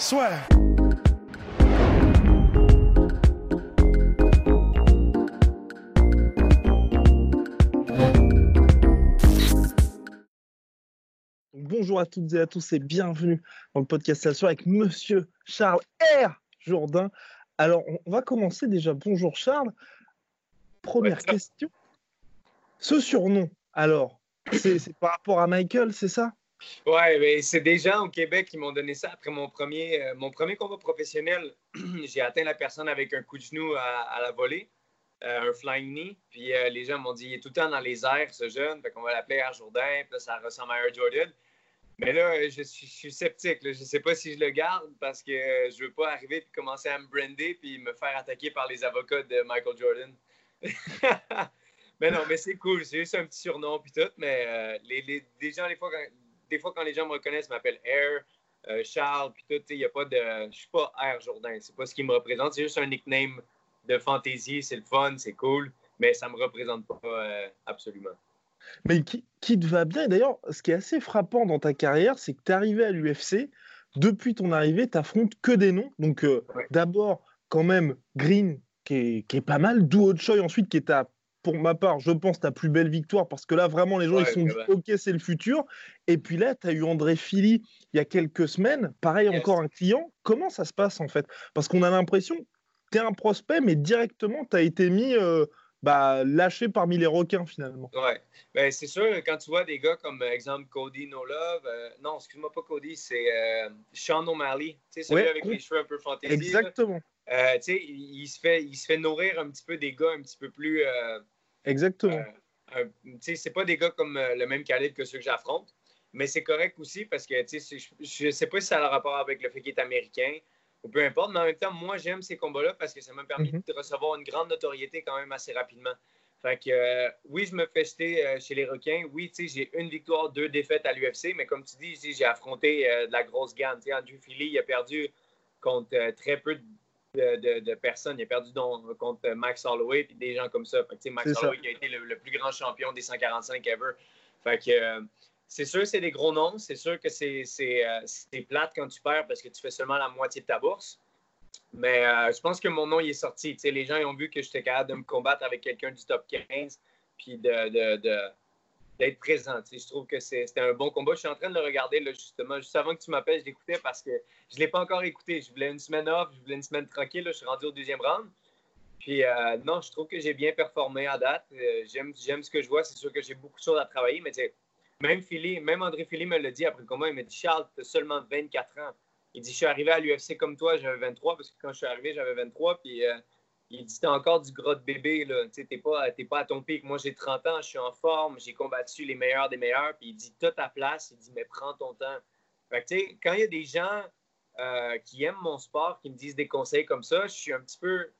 Soit. Bonjour à toutes et à tous et bienvenue dans le podcast Salsor avec Monsieur Charles R. Jourdain. Alors, on va commencer déjà. Bonjour Charles. Première Ouais, question. Ce surnom, alors, c'est par rapport à Michael, c'est ça? Ouais, mais c'est des gens au Québec qui m'ont donné ça après mon premier, euh, combat professionnel. J'ai atteint la personne avec un coup de genou à, la volée, euh, un flying knee. Puis euh, les gens m'ont dit, il est tout le temps dans les airs, ce jeune. Fait qu'on va l'appeler Air Jourdain. Puis là, ça ressemble à Air Jordan. Mais là, je suis, sceptique. Je ne sais pas si je le garde parce que je veux pas arriver et commencer à me brander puis me faire attaquer par les avocats de Michael Jordan. mais non, mais c'est cool. C'est juste un petit surnom puis tout. Mais les, les, des gens, des fois, quand, des fois, quand les gens me reconnaissent, ils m'appellent Air, euh, Charles, puis tout. Il y a pas de. Je suis pas Air Jourdain. C'est pas ce qui me représente. C'est juste un nickname de fantaisie. C'est le fun, c'est cool. Mais ça me représente pas euh, absolument. Mais qui, qui te va bien? D'ailleurs, ce qui est assez frappant dans ta carrière, c'est que tu es arrivé à l'UFC. Depuis ton arrivée, tu affrontes que des noms. Donc, euh, Ouais. d'abord, quand même, Green, qui est, qui est pas mal. Duo Choi, ensuite, qui est ta, pour ma part, je pense, ta plus belle victoire. Parce que là, vraiment, les gens, Ouais, ils se sont dit. OK, c'est le futur. Et puis là, tu as eu André Philly il y a quelques semaines. Pareil, Yes. encore un client. Comment ça se passe, en fait? Parce qu'on a l'impression que tu es un prospect, mais directement, tu as été mis, euh, bah, lâché parmi les requins, finalement. Ouais. Ben, c'est sûr, quand tu vois des gars comme, euh, exemple, Cody No Love, euh, non, excuse-moi pas Cody, c'est euh, Sean O'Malley, tu sais, celui Ouais, avec les cheveux un peu fantasy. là. Euh, tu sais, il, il se fait, il se fait nourrir un petit peu des gars un petit peu plus. euh, Exactement. euh, sais, c'est pas des gars comme euh, le même calibre que ceux que j'affronte, mais c'est correct aussi parce que tu sais, c'est- je, je sais pas si ça a un rapport avec le fait qu'il est américain ou peu importe, mais en même temps, moi, j'aime ces combats-là parce que ça m'a permis Mhm. de recevoir une grande notoriété quand même assez rapidement. Fait que euh, oui, je me fais jeter euh, chez les requins. Oui, tu sais, j'ai une victoire, deux défaites à l'UFC, mais comme tu dis, j'ai affronté euh, de la grosse gamme. Tu sais, Andrew Philly, il a perdu contre très peu de, de- de personnes. Il a perdu donc, contre Max Holloway et des gens comme ça. Fait que, Max. Holloway qui a été le, le plus grand champion des 145 ever. Fait que euh, c'est sûr, c'est des gros noms. C'est sûr que c'est c'est, euh, c'est plate quand tu perds parce que tu fais seulement la moitié de ta bourse. Mais euh, je pense que mon nom il est sorti. Les gens ils ont vu que j'étais capable de me combattre avec quelqu'un du top 15 puis de- de- d'être présent. Je trouve que c'était un bon combat. Je suis en train de le regarder là, justement. Juste avant que tu m'appelles, je l'écoutais parce que je ne l'ai pas encore écouté. Je voulais une semaine off, je voulais une semaine tranquille. là. Je suis rendu au deuxième round. Puis euh, non, je trouve que j'ai bien performé à date. Euh, j'aime, j'aime ce que je vois. C'est sûr que j'ai beaucoup de choses à travailler, mais tu sais, même Philly, même André Philly me l'a dit après le combat. Il m'a dit Charles, tu as seulement 24 ans. Il dit Je suis arrivé à l'UFC comme toi, j'avais 23, parce que quand je suis arrivé, j'avais 23. Puis euh, il dit T'as encore du gras de bébé, là. T'es pas, t'es pas à ton pic. Moi, j'ai 30 ans, je suis en forme, j'ai combattu les meilleurs des meilleurs. Puis il dit T'as ta place. Il dit Mais prends ton temps. Fait que, quand il y a des gens euh, qui aiment mon sport, qui me disent des conseils comme ça, je suis un petit peu.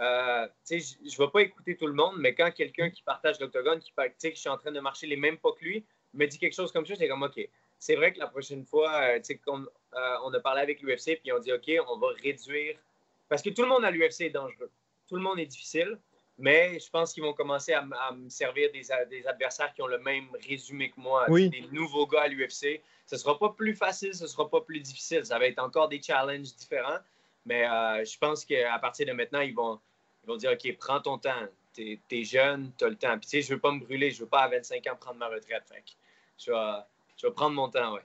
euh, je ne vais pas écouter tout le monde, mais quand quelqu'un qui partage l'octogone, qui que je suis en train de marcher les mêmes pas que lui, me dit quelque chose comme ça, c'est comme OK. C'est vrai que la prochaine fois, euh, qu'on euh, on a parlé avec l'UFC, puis on dit OK, on va réduire. Parce que tout le monde à l'UFC est dangereux. Tout le monde est difficile, mais je pense qu'ils vont commencer à, me servir des, adversaires qui ont le même résumé que moi, Oui. des nouveaux gars à l'UFC. Ce ne sera pas plus facile, ce ne sera pas plus difficile. Ça va être encore des challenges différents, mais euh, je pense qu'à partir de maintenant, ils vont, ils vont dire OK, prends ton temps. T'es es jeune, tu as le temps. Puis, tu sais, je ne veux pas me brûler, je ne veux pas à 25 ans prendre ma retraite. Fait je, vais, je vais prendre mon temps, ouais.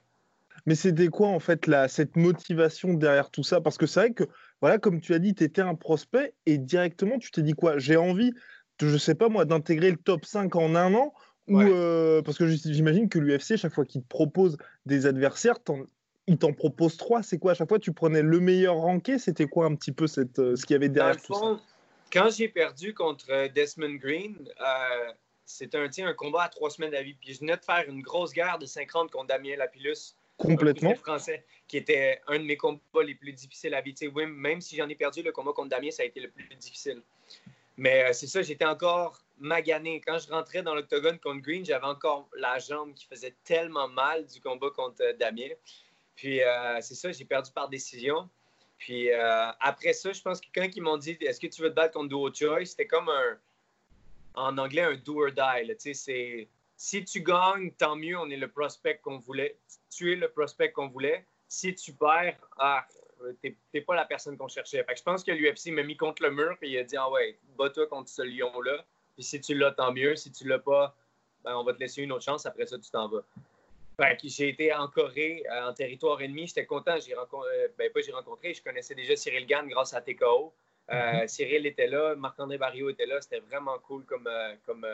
Mais c'était quoi en fait la, cette motivation derrière tout ça? Parce que c'est vrai que, voilà, comme tu as dit, tu étais un prospect et directement tu t'es dit quoi? J'ai envie, de, je sais pas moi, d'intégrer le top 5 en un an ou Ouais. euh, parce que j'imagine que l'UFC, chaque fois qu'il te propose des adversaires, il t'en propose trois. C'est quoi? À chaque fois, tu prenais le meilleur ranké? C'était quoi un petit peu cette, euh, ce qu'il y avait derrière tout ça? quand j'ai perdu contre euh, Desmond Green, euh, c'était un, un combat à trois semaines d'avis. Puis je venais de faire une grosse guerre de 50 contre Damien Lapillus Complètement. français, qui était un de mes combats les plus difficiles à vivre. Oui, même si j'en ai perdu, le combat contre Damien, ça a été le plus difficile. Mais euh, c'est ça, j'étais encore magané. Quand je rentrais dans l'octogone contre Green, j'avais encore la jambe qui faisait tellement mal du combat contre euh, Damien. Puis euh, c'est ça, j'ai perdu par décision. Puis après ça, je pense que quand ils m'ont dit Est-ce que tu veux te battre contre Duo Choi c'était comme un, en anglais, un do or die. C'est si tu gagnes, tant mieux, on est le prospect qu'on voulait. Tu es le prospect qu'on voulait. Si tu perds, ah, t'es pas la personne qu'on cherchait. je pense que l'UFC m'a mis contre le mur et il a dit Ah ouais, bats-toi contre ce lion-là. Puis si tu l'as, tant mieux. Si tu l'as pas, ben, on va te laisser une autre chance. Après ça, tu t'en vas. j'ai été en Corée, euh, en territoire ennemi. J'étais content. J'ai rencontré, euh, ben, pas j'ai rencontré, je connaissais déjà Cyril Gann grâce à TKO. Euh, mm-hmm. Cyril était là, Marc-André Barrio était là. C'était vraiment cool comme, comme,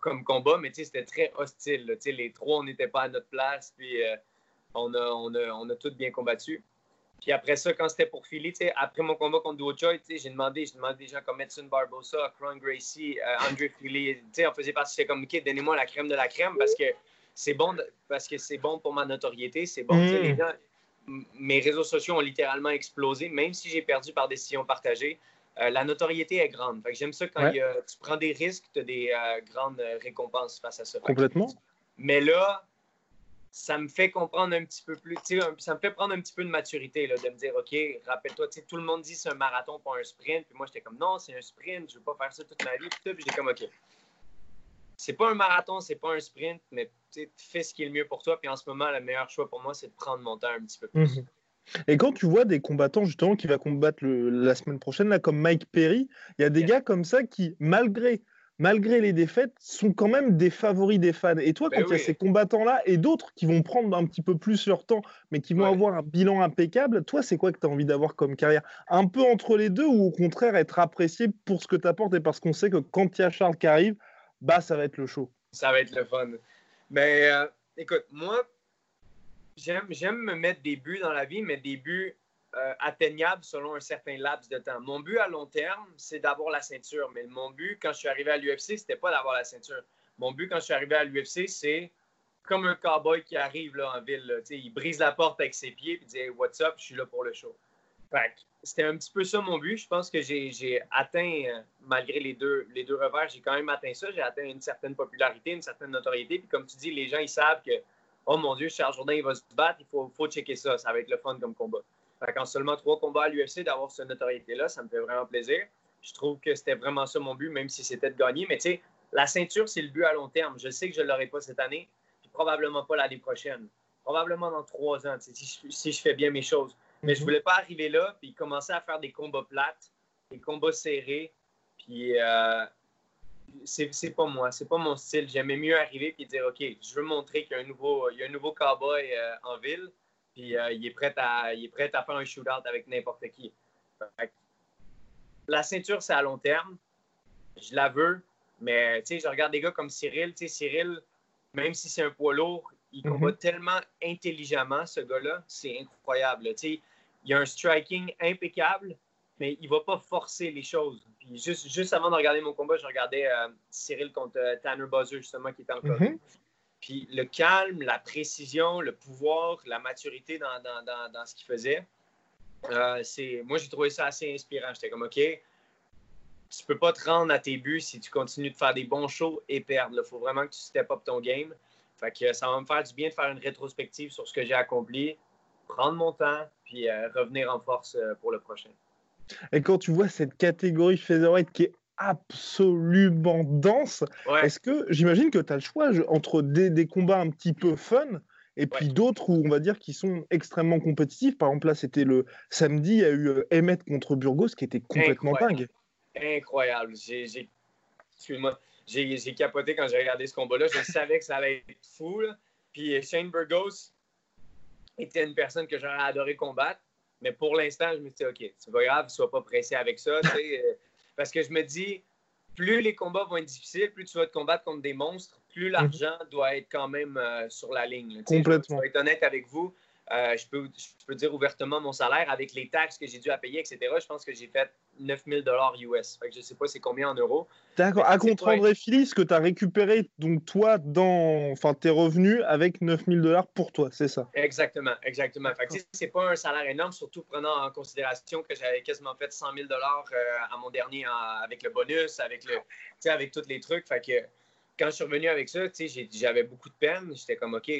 comme combat, mais c'était très hostile. Les trois, on n'était pas à notre place, puis euh, on, a, on, a, on a tous bien combattu. Puis après ça, quand c'était pour Philly, après mon combat contre Duo Choi, j'ai demandé, j'ai demandé des gens comme Edson Barbosa, Cron Gracie, euh, André Philly. On faisait partie, c'est comme, OK, donnez-moi la crème de la crème parce que c'est bon, parce que c'est bon pour ma notoriété, c'est bon. Les mm. mes réseaux sociaux ont littéralement explosé, même si j'ai perdu par décision partagée. Euh, la notoriété est grande. J'aime ça quand tu prends des risques, tu as des euh, grandes euh, récompenses face à ça. Complètement. Mais là, ça me fait comprendre un petit peu plus, ça me fait prendre un petit peu de maturité, là, de me dire, OK, rappelle-toi, tout le monde dit c'est un marathon, pas un sprint. Puis moi, j'étais comme, non, c'est un sprint, je ne veux pas faire ça toute ma vie. Puis, j'étais comme, OK, c'est pas un marathon, c'est pas un sprint, mais fais ce qui est le mieux pour toi. Puis en ce moment, le meilleur choix pour moi, c'est de prendre mon temps un petit peu plus. Mhm. Et quand tu vois des combattants justement qui va combattre la semaine prochaine, là, comme Mike Perry, il y a des gars comme ça qui, malgré, malgré les défaites, sont quand même des favoris des fans. Et toi, ben quand il y a ces combattants-là et d'autres qui vont prendre un petit peu plus leur temps, mais qui vont avoir un bilan impeccable, toi, c'est quoi que tu as envie d'avoir comme carrière? Un peu entre les deux ou au contraire être apprécié pour ce que tu apportes et parce qu'on sait que quand il y a Charles qui arrive, bah, ça va être le show? Ça va être le fun. Mais euh, écoute, moi, j'aime me mettre des buts dans la vie, mais des buts euh, atteignables selon un certain laps de temps. Mon but à long terme, c'est d'avoir la ceinture. Mais mon but, quand je suis arrivé à l'UFC, c'était pas d'avoir la ceinture. Mon but, quand je suis arrivé à l'UFC, c'est comme un cowboy qui arrive là, en ville. il brise la porte avec ses pieds et dit What's up, je suis là pour le show. C'était un petit peu ça mon but. Je pense que j'ai atteint, malgré les deux, les deux revers, j'ai quand même atteint ça. J'ai atteint une certaine popularité, une certaine notoriété. Puis comme tu dis, les gens, ils savent que oh mon Dieu, Charles Jourdain, il va se battre, il faut, faut checker ça, ça va être le fun comme combat. Fait seulement trois combats à l'UFC, d'avoir cette notoriété-là, ça me fait vraiment plaisir. Je trouve que c'était vraiment ça mon but, même si c'était de gagner. Mais tu sais, la ceinture, c'est le but à long terme. Je sais que je ne l'aurai pas cette année, puis probablement pas l'année prochaine. Probablement dans trois ans, si je, fais bien mes choses. Mais je ne mhm. voulais pas arriver là, puis commencer à faire des combats plates, des combats serrés, puis euh, c'est pas moi, c'est pas mon style. J'aimais mieux arriver et dire OK, je veux montrer qu'il y a un nouveau, il y a un nouveau cowboy euh, en ville, puis euh, il, est prêt à, il est prêt à faire un shootout avec n'importe qui. la ceinture, c'est à long terme. Je la veux, mais je regarde des gars comme Cyril. Cyril, même si c'est un poids lourd, il mm-hmm. combat tellement intelligemment, ce gars-là. C'est incroyable. Il y a un striking impeccable, mais il va pas forcer les choses. Puis juste, juste avant de regarder mon combat, je regardais euh, Cyril contre euh, Tanner Buzzer, justement, qui était encore. Mm Puis le calme, la précision, le pouvoir, la maturité dans, dans, dans, dans ce qu'il faisait, euh, c'est, moi, j'ai trouvé ça assez inspirant. J'étais comme, OK, tu peux pas te rendre à tes buts si tu continues de faire des bons shows et perdre. Il faut vraiment que tu step up ton game. Fait que ça va me faire du bien de faire une rétrospective sur ce que j'ai accompli, prendre mon temps, puis revenir en force pour le prochain. Et quand tu vois cette catégorie featherweight qui est absolument dense, est-ce que j'imagine que tu as le choix entre des, combats un petit peu fun et puis d'autres où on va dire qui sont extrêmement compétitifs. Par exemple, là, c'était le samedi, il y a eu euh, Emmett contre Burgos qui était complètement dingue. Incroyable. J'ai, j'ai, capoté quand j'ai regardé ce combat-là. Je savais que ça allait être fou. Puis Shane Burgos était une personne que j'aurais adoré combattre. Mais pour l'instant, je me dis, OK, c'est pas grave, sois pas pressé avec ça. Euh, parce que je me dis, plus les combats vont être difficiles, plus tu vas te combattre contre des monstres, plus mhm. l'argent doit être quand même euh, sur la ligne. Complètement. Je vais être honnête avec vous. Euh, je, peux, je peux dire ouvertement mon salaire avec les taxes que j'ai dû à payer, etc. Je pense que j'ai fait 9000 dollars US. je ne sais pas c'est combien en euros. D'accord. À contre André Philly, ce que tu as récupéré, donc toi, dans enfin, tes revenus avec 9000 dollars pour toi, c'est ça? Exactement, exactement. Ce n'est pas un salaire énorme, surtout prenant en considération que j'avais quasiment fait 100 000 dollars euh, à mon dernier avec le bonus, avec, le, avec tous les trucs. Fait que quand je suis revenu avec ça, j'avais beaucoup de peine. J'étais comme, OK,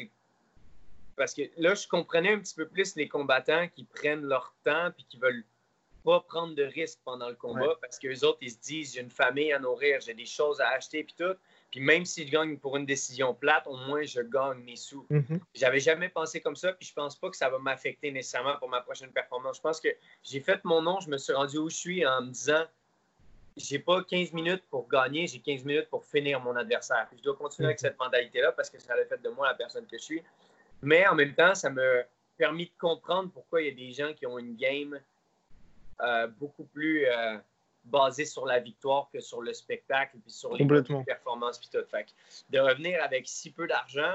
parce que là, je comprenais un petit peu plus les combattants qui prennent leur temps et qui veulent pas prendre de risques pendant le combat parce qu'eux autres, ils se disent j'ai une famille à nourrir, j'ai des choses à acheter puis tout. Puis même si je gagne pour une décision plate, au moins je gagne mes sous. Mm-hmm. J'avais jamais pensé comme ça, puis je pense pas que ça va m'affecter nécessairement pour ma prochaine performance. Je pense que j'ai fait mon nom, je me suis rendu où je suis en me disant j'ai pas 15 minutes pour gagner, j'ai 15 minutes pour finir mon adversaire. je dois continuer avec mm-hmm. cette mentalité-là parce que ça a fait de moi la personne que je suis. Mais en même temps, ça m'a permis de comprendre pourquoi il y a des gens qui ont une game euh, beaucoup plus euh, basée sur la victoire que sur le spectacle et sur les performances puis tout. Fait de revenir avec si peu d'argent,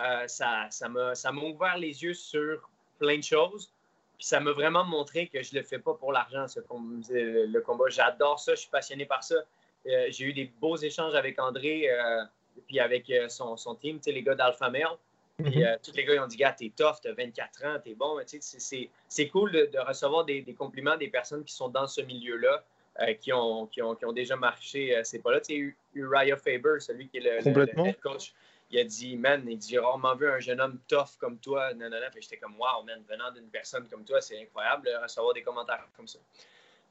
euh, ça, ça m'a ouvert les yeux sur plein de choses. Puis ça m'a vraiment montré que je ne le fais pas pour l'argent, ce le combat. J'adore ça, je suis passionné par ça. J'ai eu des beaux échanges avec André puis avec son, son team, les gars d'Alpha Male. Puis mhm. euh, tous les gars, ils ont dit, gars, t'es tough, t'as 24 ans, t'es bon. C'est cool de, recevoir des, compliments des personnes qui sont dans ce milieu-là, euh, qui, ont, qui, ont, qui, ont, déjà marché euh, ces pas-là. Tu sais, Uriah Faber, celui qui est le, head coach, il a dit, man, il dit, j'ai rarement vu un jeune homme tough comme toi. Non, non, non. Puis j'étais comme, wow, man, venant d'une personne comme toi, c'est incroyable de recevoir des commentaires comme ça.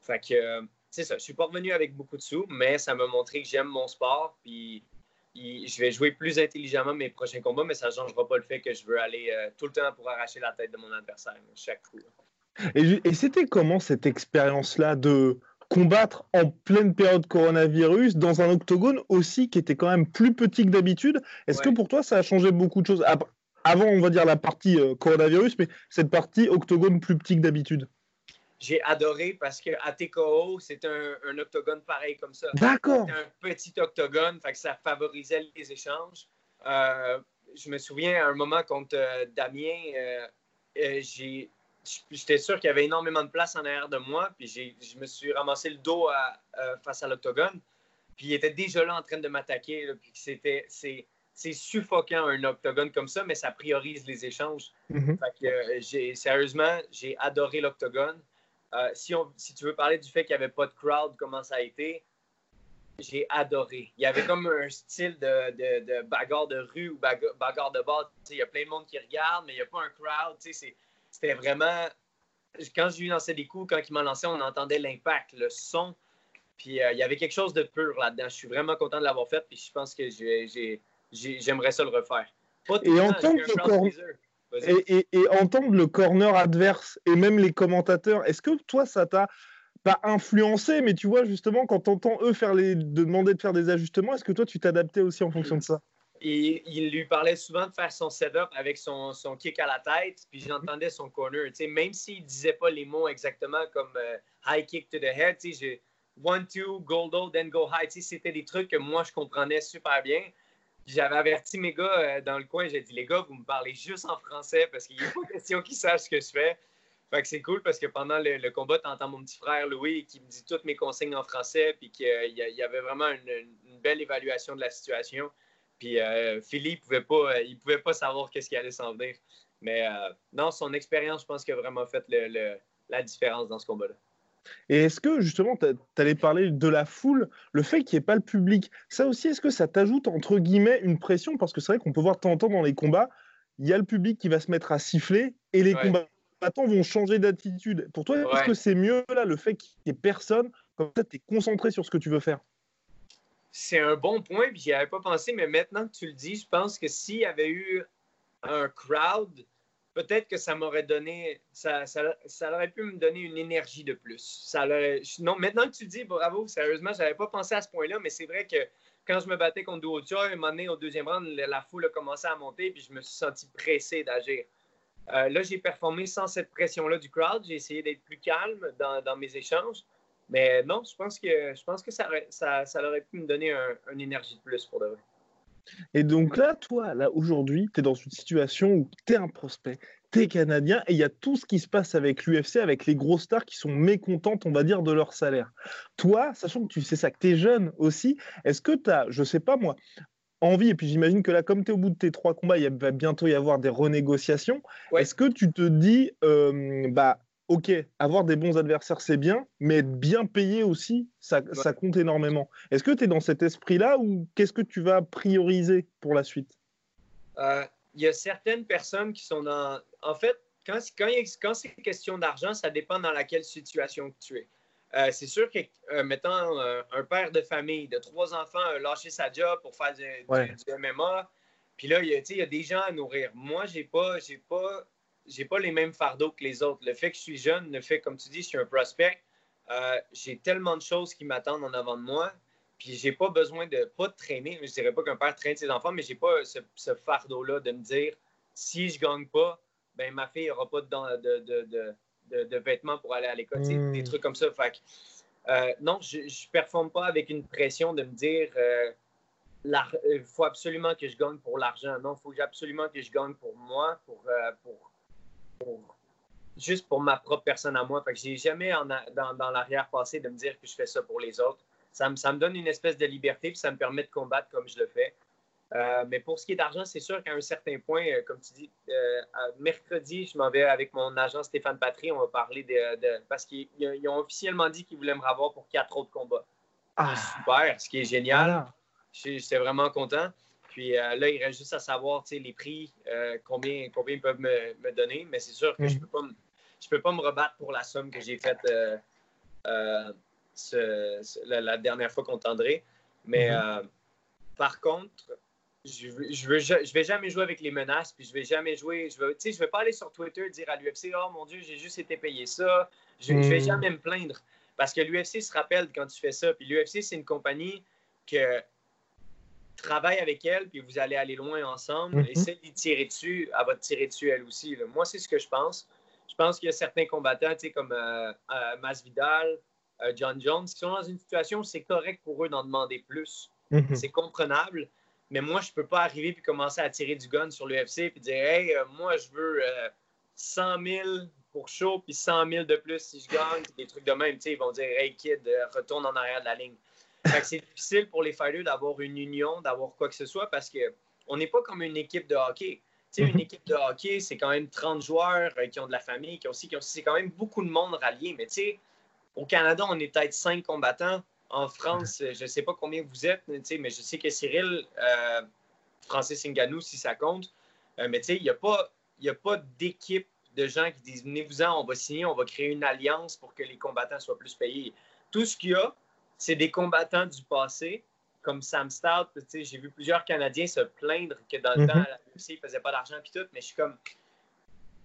Fait que, c'est ça. Je suis pas revenu avec beaucoup de sous, mais ça m'a montré que j'aime mon sport. Puis je vais jouer plus intelligemment mes prochains combats, mais ça ne changera pas le fait que je veux aller euh, tout le temps pour arracher la tête de mon adversaire, chaque coup. Et, c'était comment cette expérience-là de combattre en pleine période coronavirus dans un octogone aussi qui était quand même plus petit que d'habitude? Est-ce que pour toi, ça a changé beaucoup de choses Avant, on va dire la partie euh, coronavirus, mais cette partie octogone plus petit que d'habitude? J'ai adoré parce que à TKO, c'est un, octogone pareil comme ça. D'accord. un petit octogone, fait que ça favorisait les échanges. Euh, je me souviens à un moment contre euh, Damien, euh, j'ai j'étais sûr qu'il y avait énormément de place en arrière de moi, puis je me suis ramassé le dos face à l'octogone, puis il était déjà là en train de m'attaquer, puis c'était c'est suffocant un octogone comme ça, mais ça priorise les échanges. Mm-hmm. fait que, sérieusement, j'ai adoré l'octogone. Euh, si, si, tu veux parler du fait qu'il n'y avait pas de crowd, comment ça a été, j'ai adoré. Il y avait comme un style de, de, de bagarre de rue ou bagarre, de base. Il y a plein de monde qui regarde, mais il n'y a pas un crowd. C'était vraiment. Quand je lui lançais des coups, quand il m'a lancé, on entendait l'impact, le son. Puis euh, il y avait quelque chose de pur là-dedans. Je suis vraiment content de l'avoir fait. Puis je pense que j'aimerais ça le refaire. Et en tant que et, entendre le corner adverse et même les commentateurs, est-ce que toi, ça t'a pas influencé, mais tu vois, justement, quand t'entends eux faire les, demander de faire des ajustements, est-ce que toi, tu t'adaptais aussi en fonction de ça? Et il lui parlait souvent de faire son setup avec son, son kick à la tête, puis j'entendais son corner. même s'il disait pas les mots exactement comme euh, high kick to the head, one, two, goldo, then go high. C'était des trucs que moi, je comprenais super bien. J'avais averti mes gars euh, dans le coin, j'ai dit les gars, vous me parlez juste en français parce qu'il n'y a pas question qu'ils sachent ce que je fais. Fait que c'est cool parce que pendant le, combat, tu entends mon petit frère Louis qui me dit toutes mes consignes en français, puis qu'il y, avait vraiment une, belle évaluation de la situation. Puis euh, Philippe pouvait pas, euh, il pouvait pas savoir qu'est-ce qui allait s'en venir. Mais non, son expérience, je pense, a vraiment fait la différence dans ce combat-là. Et est-ce que justement, tu allais parler de la foule, le fait qu'il n'y ait pas le public, ça aussi, est-ce que ça t'ajoute entre guillemets une pression? Parce que c'est vrai qu'on peut voir de temps en temps dans les combats, il y a le public qui va se mettre à siffler et les combattants vont changer d'attitude. Pour toi, est-ce que c'est mieux là, le fait qu'il n'y ait personne, comme ça, tu es concentré sur ce que tu veux faire. C'est un bon point, puis j'y avais pas pensé, mais maintenant que tu le dis, je pense que s'il y avait eu un crowd, peut-être que ça m'aurait donné, ça, ça, ça, aurait pu me donner une énergie de plus. Ça non, maintenant que tu dis, bravo, sérieusement, je n'avais pas pensé à ce point-là, mais c'est vrai que quand je me battais contre Duotia, un moment donné, au deuxième round, la foule a commencé à monter, puis je me suis senti pressé d'agir. Euh, là, j'ai performé sans cette pression-là du crowd. J'ai essayé d'être plus calme dans, mes échanges. Mais non, je pense que, je pense que ça, ça, ça aurait pu me donner une énergie de plus pour de vrai. Et donc là, toi, là, aujourd'hui, tu es dans une situation où tu es un prospect, tu es canadien, et il y a tout ce qui se passe avec l'UFC, avec les grosses stars qui sont mécontentes, on va dire, de leur salaire. Toi, sachant que tu sais ça, que tu es jeune aussi, est-ce que tu as, je sais pas moi, envie, et puis j'imagine que là, comme tu es au bout de tes trois combats, il va bientôt y avoir des renégociations. Est-ce que tu te dis, euh, bah, ok, avoir des bons adversaires, c'est bien, mais être bien payé aussi, ça, compte énormément. Est-ce que tu es dans cet esprit-là ou qu'est-ce que tu vas prioriser pour la suite? Euh, Il y a certaines personnes qui sont dans. En fait, quand, quand, quand c'est question d'argent, ça dépend dans laquelle situation tu es. Euh, c'est sûr que, euh, mettons, un père de famille de trois enfants a lâché sa job pour faire du, MMA, puis là, il y, a, il y, a des gens à nourrir. Moi, j'ai pas, j'ai pas j'ai pas les mêmes fardeaux que les autres. Le fait que je suis jeune, le fait, comme tu dis, je suis un prospect, euh, j'ai tellement de choses qui m'attendent en avant de moi. Puis j'ai pas besoin de pas de traîner. Je dirais pas qu'un père traîne ses enfants, mais j'ai pas ce, fardeau-là de me dire si je gagne pas, ben ma fille aura pas de, de, de, vêtements pour aller à l'école. Des hmm. trucs comme ça. Fait euh, non, je ne performe pas avec une pression de me dire euh, il faut absolument que je gagne pour l'argent. Non, il faut absolument que je gagne pour moi, pour, pour juste pour ma propre personne à moi. Fait que j'ai jamais dans, dans l'arrière-passé de me dire que je fais ça pour les autres. Ça me, ça me donne une espèce de liberté, puis ça me permet de combattre comme je le fais. Euh, mais pour ce qui est d'argent, c'est sûr qu'à un certain point, euh, comme tu dis, euh, mercredi, je m'en vais avec mon agent Stéphane Patry. On va parler de. parce qu'ils ont officiellement dit qu'ils voulaient me revoir pour quatre autres combats. Ah. Super, ce qui est génial. J'étais vraiment content. Puis euh, là, il reste juste à savoir les prix, euh, combien, combien ils peuvent me, donner. Mais c'est sûr que je ne mhm. peux, pas peux pas me rebattre pour la somme que j'ai faite euh, la, dernière fois contre André. Mais mhm. par contre, je ne je, je vais jamais jouer avec les menaces, puis je vais jamais jouer. Je ne je vais pas aller sur Twitter dire à l'UFC Oh mon Dieu, j'ai juste été payé ça. Je ne vais mhm. jamais me plaindre. Parce que l'UFC se rappelle quand tu fais ça. Puis l'UFC, c'est une compagnie que travaille avec elle, puis vous allez aller loin ensemble. Mm Essayez d'y tirer dessus, elle va te tirer dessus elle aussi. Moi, c'est ce que je pense. Je pense qu'il y a certains combattants, comme euh, euh, Masvidal, euh, John Jones, qui sont dans une situation où c'est correct pour eux d'en demander plus. Mhm. C'est comprenable. Mais moi, je ne peux pas arriver puis commencer à tirer du gun sur l'UFC puis dire Hey, moi, je veux 100 000 pour chaud puis 100 000 de plus si je gagne. Des trucs de même. ils vont dire Hey, kid, retourne en arrière de la ligne c'est difficile pour les fighters d'avoir une union, d'avoir quoi que ce soit parce qu'on n'est pas comme une équipe de hockey. une mhm. équipe de hockey, c'est quand même 30 joueurs euh, qui ont de la famille, qui ont aussi, qui c'est quand même beaucoup de monde rallié. Mais au Canada, on est peut-être 5 combattants. En France, je ne sais pas combien vous êtes, mais je sais que Cyril, euh, Francis Ngannou, si ça compte, euh, mais il n'y a pas, a pas d'équipe de gens qui disent venez-vous-en, on va signer, on va créer une alliance pour que les combattants soient plus payés. Tout ce qu'il y a, c'est des combattants du passé, comme Sam Stout. J'ai vu plusieurs Canadiens se plaindre que dans le temps, mhm. la UFC, ils ne faisaient pas d'argent et tout, mais je suis comme.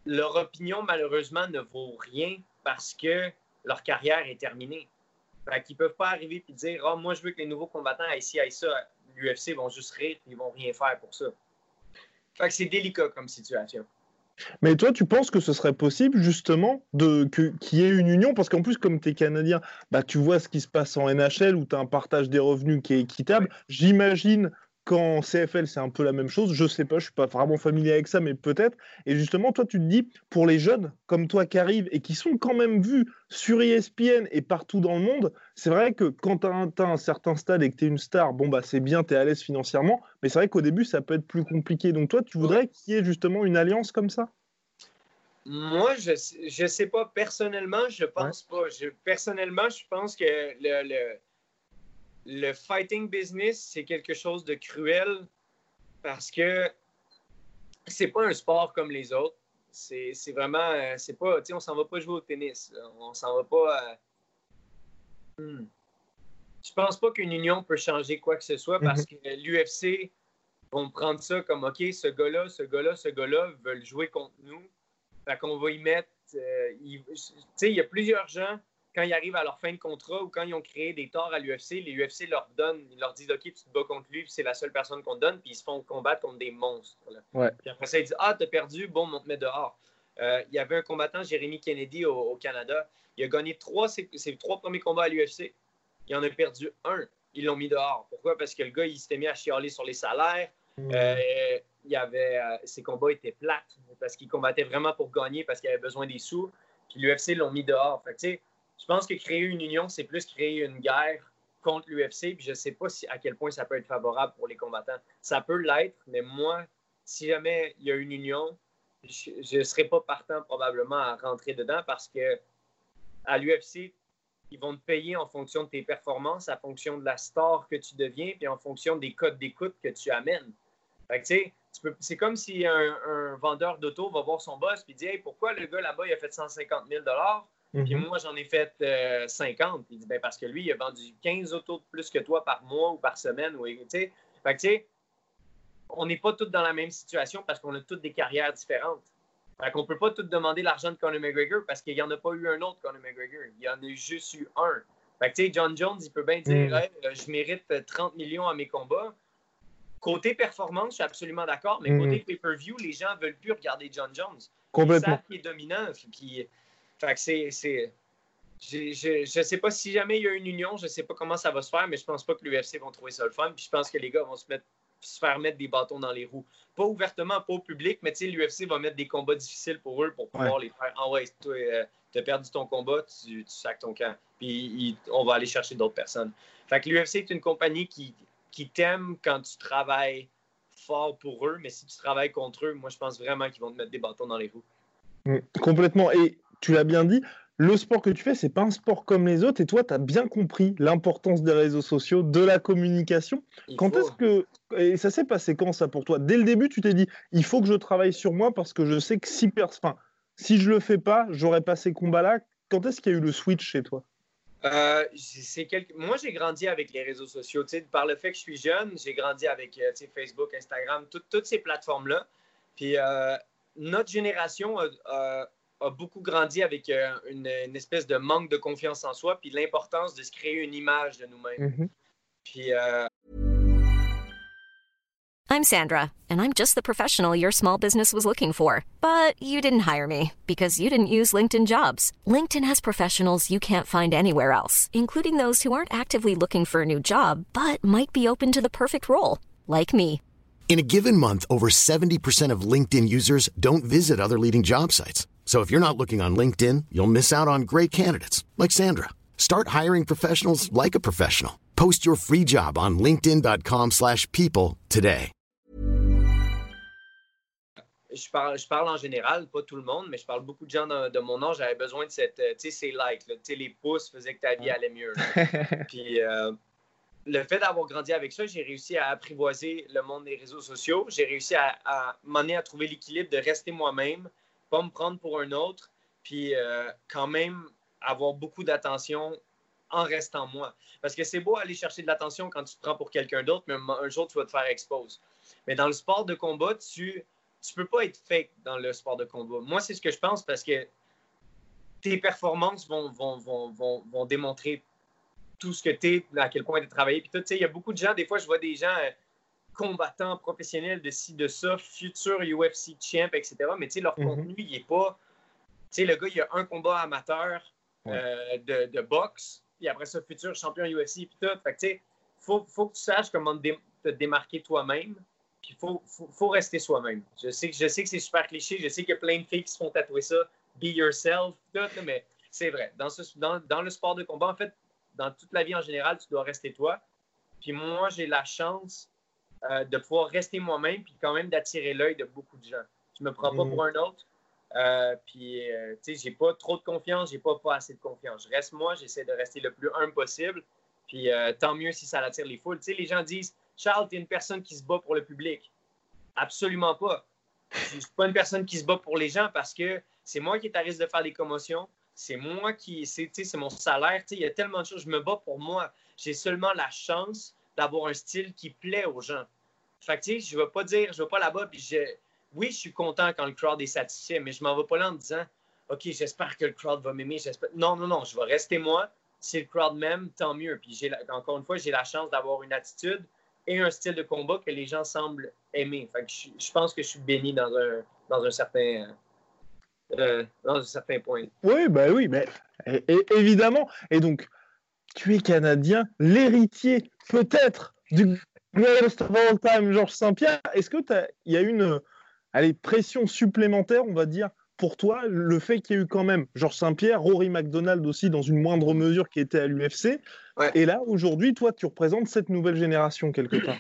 Leur opinion, malheureusement, ne vaut rien parce que leur carrière est terminée. Fait qu'ils ne peuvent pas arriver et dire oh, moi, je veux que les nouveaux combattants aillent ci, aillent ça. L'UFC vont juste rire et ils vont rien faire pour ça. Fait que c'est délicat comme situation. Mais toi, tu penses que ce serait possible justement de qu'il y ait une union? Parce qu'en plus, comme tu es Canadien, bah, tu vois ce qui se passe en NHL où tu as un partage des revenus qui est équitable. J'imagine qu'en CFL, c'est un peu la même chose. Je sais pas, je suis pas vraiment familier avec ça, mais peut-être. Et justement, toi, tu te dis, pour les jeunes comme toi qui arrivent et qui sont quand même vus sur ESPN et partout dans le monde, c'est vrai que quand tu as, un certain stade et que tu es une star, bon, bah c'est bien, tu es à l'aise financièrement, mais c'est vrai qu'au début, ça peut être plus compliqué. Donc toi, tu voudrais qu'il y ait justement une alliance comme ça? Moi, je ne sais pas. Personnellement, je pense pas. personnellement, je pense que le, le, le fighting business, c'est quelque chose de cruel parce que c'est pas un sport comme les autres. C'est vraiment. Euh, c'est pas. Tu on s'en va pas jouer au tennis. On s'en va pas. Je hmm. Je pense pas qu'une union peut changer quoi que ce soit parce mm-hmm. que l'UFC vont prendre ça comme OK, ce gars-là, ce gars-là, ce gars-là veulent jouer contre nous fait qu'on va y mettre. Euh, il, il y a plusieurs gens, quand ils arrivent à leur fin de contrat ou quand ils ont créé des torts à l'UFC, les UFC leur donnent, ils leur disent OK, tu te bats contre lui, c'est la seule personne qu'on te donne, puis ils se font combattre contre des monstres. Puis après ça, ils disent Ah, t'as perdu, bon, on te met dehors. Euh, il y avait un combattant, Jérémy Kennedy, au, Canada. Il a gagné trois, ses, trois premiers combats à l'UFC. Il en a perdu un. ils l'ont mis dehors. Pourquoi? Parce que le gars, il s'était mis à chialer sur les salaires. Mm. Euh, il y avait, euh, ses combats étaient plates parce qu'il combattait vraiment pour gagner parce qu'il avait besoin des sous. Puis l'UFC l'ont mis dehors. Fait que, tu sais, je pense que créer une union, c'est plus créer une guerre contre l'UFC. Puis je ne sais pas si, à quel point ça peut être favorable pour les combattants. Ça peut l'être, mais moi, si jamais il y a une union, je ne serais pas partant probablement à rentrer dedans parce que à l'UFC, ils vont te payer en fonction de tes performances, en fonction de la star que tu deviens, puis en fonction des codes d'écoute que tu amènes. Fait que, c'est comme si un, un vendeur d'auto va voir son boss et dit Hey, pourquoi le gars là-bas il a fait 150 000 puis Mhm. moi j'en ai fait euh, 50 Puis il dit ben, Parce que lui, il a vendu 15 autos de plus que toi par mois ou par semaine. Ou, fait que, tu sais, on n'est pas tous dans la même situation parce qu'on a toutes des carrières différentes. Fait qu'on peut pas tout demander l'argent de Conor McGregor parce qu'il n'y en a pas eu un autre Conor McGregor. Il y en a juste eu un. Fait que, tu sais, John Jones, il peut bien dire Mm. Hey, euh, je mérite euh, 30 millions à mes combats. Côté performance, je suis absolument d'accord, mais Mm. côté pay-per-view, les gens veulent plus regarder John Jones. Ils Complètement. savent qu'il est dominant. Puis, fait que c'est. Je ne sais pas si jamais il y a une union, je ne sais pas comment ça va se faire, mais je pense pas que l'UFC vont trouver ça le fun. Puis je pense que les gars vont se, mettre, se faire mettre des bâtons dans les roues. Pas ouvertement, pas au public, mais tu sais, l'UFC va mettre des combats difficiles pour eux pour pouvoir les faire. Ah ouais, toi, tu as perdu ton combat, tu, tu sacs ton camp. Puis il- on va aller chercher d'autres personnes. Fait que l'UFC est une compagnie qui, qui t'aime quand tu travailles fort pour eux, mais si tu travailles contre eux, moi je pense vraiment qu'ils vont te mettre des bâtons dans les roues. Mm, Complètement. Et tu l'as bien dit, le sport que tu fais, c'est pas un sport comme les autres. Et toi, tu as bien compris l'importance des réseaux sociaux, de la communication. Il Quand est-ce que. Et ça s'est passé quand ça pour toi? Dès le début, tu t'es dit, il faut que je travaille sur moi parce que je sais que si, pers- enfin, si je le fais pas, j'aurais pas ces combats-là. Quand est-ce qu'il y a eu le switch chez toi? Euh, c'est quelque- Moi, j'ai grandi avec les réseaux sociaux. Tu sais, par le fait que je suis jeune, j'ai grandi avec euh, Facebook, Instagram, tout- toutes ces plateformes-là. Puis euh, notre génération a, a- a beaucoup grandi avec euh, une, une espèce de manque de confiance en soi, puis l'importance de se créer une image de nous-mêmes. Mhm. Puis euh, I'm Sandra, and I'm just the professional your small business was looking for. But you didn't hire me because you didn't use LinkedIn jobs. LinkedIn has professionals you can't find anywhere else, including those who aren't actively looking for a new job but might be open to the perfect role, like me. In a given month, over 70% of LinkedIn users don't visit other leading job sites. So if you're not looking on LinkedIn, you'll miss out on great candidates like Sandra. Start hiring professionals like a professional. Post your free job on linkedin.com/people slash people today. je parle, je parle en général, pas tout le monde, mais je parle beaucoup de gens de, de mon âge. J'avais besoin de cette, euh, tu sais, ces likes, là, tu sais, les pouces faisaient que ta vie allait mieux. Puis euh, le fait d'avoir grandi avec ça, j'ai réussi à apprivoiser le monde des réseaux sociaux. J'ai réussi à, à m'amener à trouver l'équilibre de rester moi-même, pas me prendre pour un autre, puis euh, quand même avoir beaucoup d'attention en restant moi. Parce que c'est beau aller chercher de l'attention quand tu te prends pour quelqu'un d'autre, mais un, jour, tu vas te faire expose. Mais dans le sport de combat, tu tu peux pas être fake dans le sport de combat. Moi, c'est ce que je pense parce que tes performances vont, vont, vont, vont, démontrer tout ce que tu es, à quel point tu as travaillé. Puis tout, il y a beaucoup de gens, des fois, je vois des gens euh, combattants, professionnels de ci, de ça, futurs UFC champ, etc. Mais tu sais, leur Mhm. contenu, il est pas. Tu sais, le gars, il a un combat amateur euh, de, de boxe, puis après ça, futur champion UFC, puis tout. Fait que tu sais, faut, faut que tu saches comment te, dé- te démarquer toi-même. Puis il faut, faut, faut rester soi-même. Je sais, que- je sais que c'est super cliché, je sais qu'il y a plein de filles qui se font tatouer ça, be yourself, tout, mais c'est vrai. Dans, ce, dans, dans le sport de combat, en fait, dans toute la vie en général, tu dois rester toi. Puis moi, j'ai la chance euh, de pouvoir rester moi-même, puis quand même d'attirer l'œil de beaucoup de gens. Je me prends pas Mhm. pour un autre. Euh, puis, euh, tu sais, j'ai pas trop de confiance, j'ai pas, pas assez de confiance. Je reste moi, j'essaie de rester le plus humble possible. Puis euh, tant mieux si ça attire les foules. Tu sais, les gens disent Charles, tu es une personne qui se bat pour le public. Absolument pas. Je ne suis pas une personne qui se bat pour les gens parce que c'est moi qui est à risque de faire des commotions. C'est moi qui. C'est tu sais, c'est mon salaire. Tu sais, Il y a tellement de choses. Je me bats pour moi. J'ai seulement la chance d'avoir un style qui plaît aux gens. Je ne vais pas dire, je ne vais pas là-bas. Puis je, oui, je suis content quand le crowd est satisfait, mais je m'en vais pas là en disant OK, j'espère que le crowd va m'aimer. Non, non, non, je vais rester moi. Si le crowd m'aime, tant mieux. Puis j'ai encore une fois, j'ai la chance d'avoir une attitude et un style de combat que les gens semblent aimer. Fait que je, pense que je suis béni dans un, dans un certain. euh, dans un certain point. Oui, bah oui, mais évidemment. Et donc, tu es canadien, l'héritier peut-être du greatest of all time, Georges Saint-Pierre. Est-ce que il y a une allez, pression supplémentaire, on va dire, pour toi, le fait qu'il y ait eu quand même Georges Saint-Pierre, Rory McDonald aussi, dans une moindre mesure, qui était à l'UFC. Et là, aujourd'hui, toi, tu représentes cette nouvelle génération quelque part.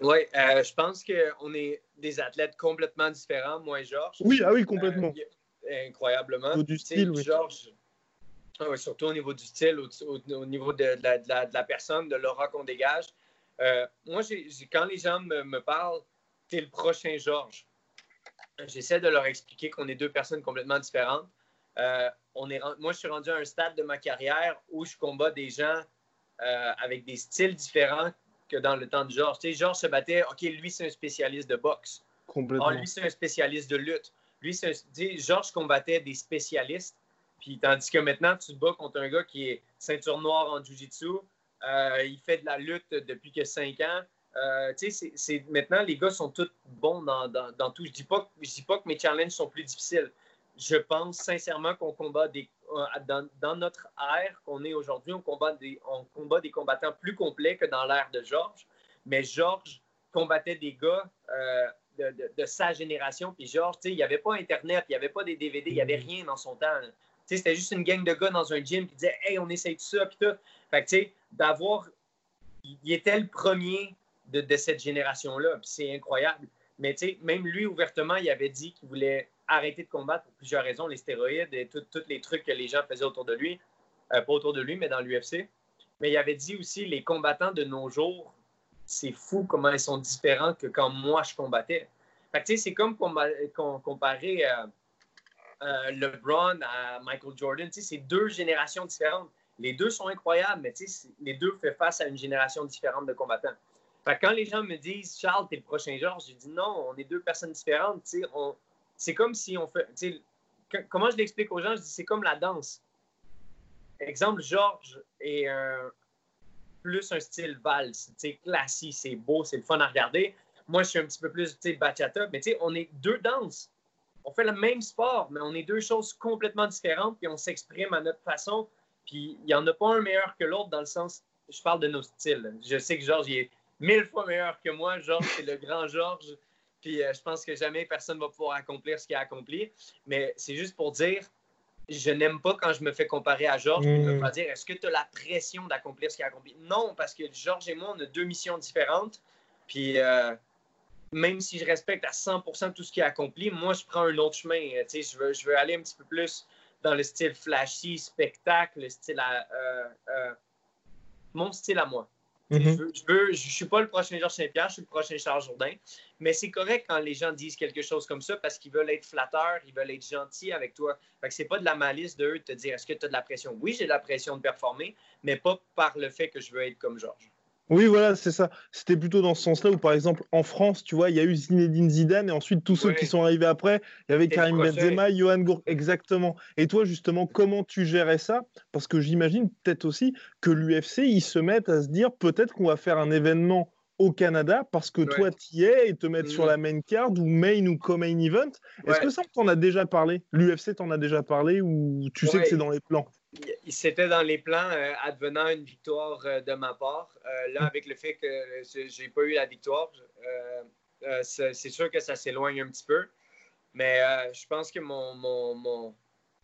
Oui, euh, je pense qu'on est des athlètes complètement différents, moi et Georges. Oui, ah oui, complètement. Euh, incroyablement. Du style, oui. Georges, ah surtout au niveau du style, au, niveau de, la, personne, de l'aura qu'on dégage. Euh, moi, quand les gens me, parlent, tu es le prochain Georges. J'essaie de leur expliquer qu'on est deux personnes complètement différentes. Euh, on est, moi, je suis rendu à un stade de ma carrière où je combats des gens euh, avec des styles différents que dans le temps de Georges. Tu sais, Georges se battait, OK, lui, c'est un spécialiste de boxe. Complètement. Ah, lui, c'est un spécialiste de lutte. Lui, Georges combattait des spécialistes. Puis tandis que maintenant, tu te bats contre un gars qui est ceinture noire en Jiu-Jitsu. Euh, il fait de la lutte depuis que 5 ans. Euh, c'est, maintenant, les gars sont tous bons dans, tout. Je ne dis, pas, dis pas que mes challenges sont plus difficiles. Je pense sincèrement qu'on combat des. Euh, dans, notre ère qu'on est aujourd'hui, on combat, des, on combat des combattants plus complets que dans l'ère de Georges. Mais Georges combattait des gars de, sa génération. Puis Georges, il n'y avait pas Internet, il n'y avait pas des DVD, il n'y avait rien dans son temps. C'était juste une gang de gars dans un gym qui disaient Hey, on essaye tout ça, puis. Fait que, tu sais, d'avoir. Il était le premier de, cette génération-là, puis c'est incroyable. Mais, tu sais, même lui, ouvertement, il avait dit qu'il voulait arrêter de combattre pour plusieurs raisons, les stéroïdes et tous les trucs que les gens faisaient autour de lui. Euh, pas autour de lui, mais dans l'UFC. Mais il avait dit aussi les combattants de nos jours, c'est fou comment ils sont différents que quand moi je combattais. Fait que, tu sais, c'est comme comparer. Euh, euh, LeBron à Michael Jordan. C'est deux générations différentes. Les deux sont incroyables, mais les deux font face à une génération différente de combattants. quand les gens me disent Charles, t'es le prochain Georges, je dis non, on est deux personnes différentes. C'est comme si on fait. Comment je l'explique aux gens? Je dis c'est comme la danse. Exemple, Georges est plus un style valse, classique, c'est beau, c'est le fun à regarder. Moi, je suis un petit peu plus bachata, mais on est deux danses on fait le même sport, mais on est deux choses complètement différentes, puis on s'exprime à notre façon. Puis il n'y en a pas un meilleur que l'autre dans le sens, je parle de nos styles. Je sais que Georges est mille fois meilleur que moi. Georges, c'est le grand Georges. Puis euh, je pense que jamais personne ne va pouvoir accomplir ce qu'il a accompli. Mais c'est juste pour dire, je n'aime pas quand je me fais comparer à Georges. Je ne pas dire, est-ce que tu as la pression d'accomplir ce qu'il a accompli? Non, parce que Georges et moi, on a deux missions différentes. Puis euh, même si je respecte à 100% tout ce qu'il a accompli, moi, je prends un autre chemin. Euh, je veux, je veux aller un petit peu plus dans le style flashy, spectacle, le style euh, euh, mon style à moi. Mm-hmm. Je ne suis pas le prochain Georges Saint-Pierre, je suis le prochain Charles Jourdain. Mais c'est correct quand les gens disent quelque chose comme ça parce qu'ils veulent être flatteurs, ils veulent être gentils avec toi. Fait que c'est pas de la malice de eux de te dire est-ce que tu as de la pression? Oui, j'ai de la pression de performer, mais pas par le fait que je veux être comme Georges. Oui, voilà, c'est ça. C'était plutôt dans ce sens-là où, par exemple, en France, tu vois, il y a eu Zinedine Zidane et ensuite tous ceux qui sont arrivés après, il y avait Karim Benzema, Johan Gour, exactement. Et toi, justement, comment tu gérais ça? Parce que j'imagine peut-être aussi que l'UFC, ils se mettent à se dire peut-être qu'on va faire un événement au Canada parce que toi, tu y es et te mettre sur mm. la main card ou main ou co-main event. Est-ce que ça, t'en as déjà parlé? L'UFC t'en a déjà parlé ou tu sais que c'est dans les plans? C'était dans les plans euh, advenant une victoire euh, de ma part. Euh, là, avec le fait que j'ai pas eu la victoire, c'est sûr que ça s'éloigne un petit peu. Mais je pense que mon, mon, mon,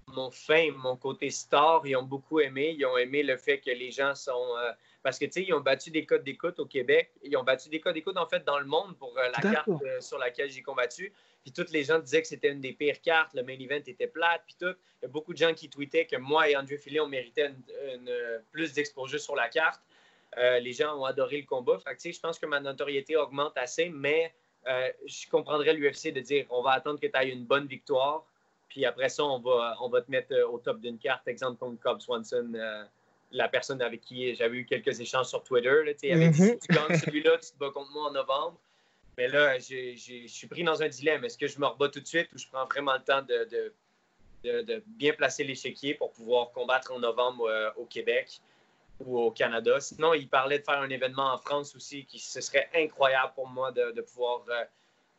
mon fame, mon côté star, ils ont beaucoup aimé. Ils ont aimé le fait que les gens sont. parce que, tu sais, ils ont battu des codes d'écoute au Québec. Ils ont battu des codes d'écoute, en fait, dans le monde pour la carte sur laquelle j'ai combattu. Puis tous les gens disaient que c'était une des pires cartes, le main event était plate, puis tout. Il y a beaucoup de gens qui tweetaient que moi et Andrew Philly, on méritait une, plus d'exposure sur la carte. Euh, les gens ont adoré le combat. Fait je pense que ma notoriété augmente assez, mais euh, je comprendrais l'UFC de dire on va attendre que tu aies une bonne victoire, puis après ça, on va, on va te mettre euh, au top d'une carte, exemple comme Cobb Swanson, la personne avec qui j'avais eu quelques échanges sur Twitter. Là, il avait dit mm-hmm. si tu gagnes celui-là, tu te bats contre moi en novembre. Mais là, je suis pris dans un dilemme. Est-ce que je me rebats tout de suite ou je prends vraiment le temps de, de, bien placer l'échiquier pour pouvoir combattre en novembre euh, au Québec ou au Canada? Sinon, il parlait de faire un événement en France aussi qui ce serait incroyable pour moi de, pouvoir euh,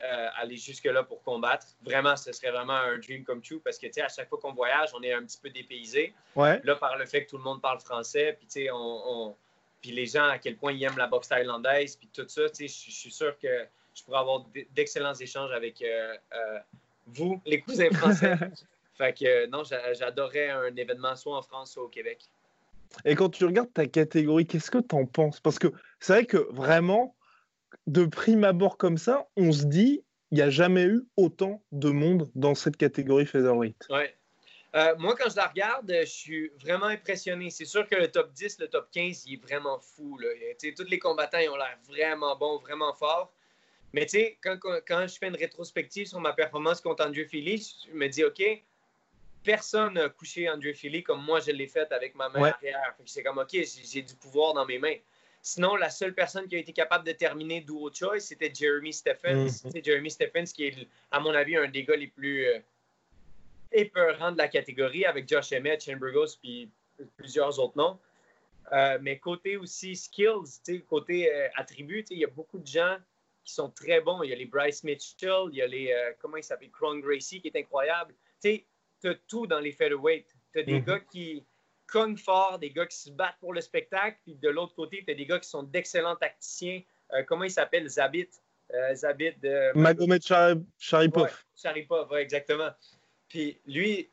euh, aller jusque-là pour combattre. Vraiment, ce serait vraiment un dream come true parce que, tu sais, à chaque fois qu'on voyage, on est un petit peu dépaysé. Ouais. Là, par le fait que tout le monde parle français, puis, tu sais, on, puis les gens, à quel point ils aiment la boxe thaïlandaise, puis tout ça, tu sais, je suis sûr que je pourrais avoir d'excellents échanges avec euh, euh, vous, les cousins français. fait que, non, j'adorerais un événement soit en France, soit au Québec. Et quand tu regardes ta catégorie, qu'est-ce que tu en penses? Parce que c'est vrai que vraiment, de prime abord comme ça, on se dit, il n'y a jamais eu autant de monde dans cette catégorie featherweight. Ouais. Euh, moi, quand je la regarde, je suis vraiment impressionné. C'est sûr que le top 10, le top 15, il est vraiment fou. Là. Tous les combattants, ils ont l'air vraiment bons, vraiment forts. Mais tu sais, quand, quand, je fais une rétrospective sur ma performance contre Andrew Philly, je me dis, OK, personne n'a couché Andrew Philly comme moi je l'ai fait avec ma main arrière. C'est comme, OK, j'ai du pouvoir dans mes mains. Sinon, la seule personne qui a été capable de terminer duo choice, c'était Jeremy Stephens. C'est mm-hmm. Jeremy Stephens qui est, à mon avis, un des gars les plus euh, épeurants de la catégorie avec Josh Emmett, Shane Burgos, puis plusieurs autres noms. Euh, mais côté aussi skills, côté euh, attributs, il y a beaucoup de gens qui sont très bons. Il y a les Bryce Mitchell, il y a les, comment il s'appelle, Cron Gracie qui est incroyable. Tu as tout dans les featherweight. Tu as des mm-hmm. gars qui, cognent fort, des gars qui se battent pour le spectacle. Puis de l'autre côté, tu as des gars qui sont d'excellents tacticiens. Euh, comment il s'appelle Zabit euh, Zabit de. Magomed Sharipov. Sharipov, ouais, exactement. Puis lui,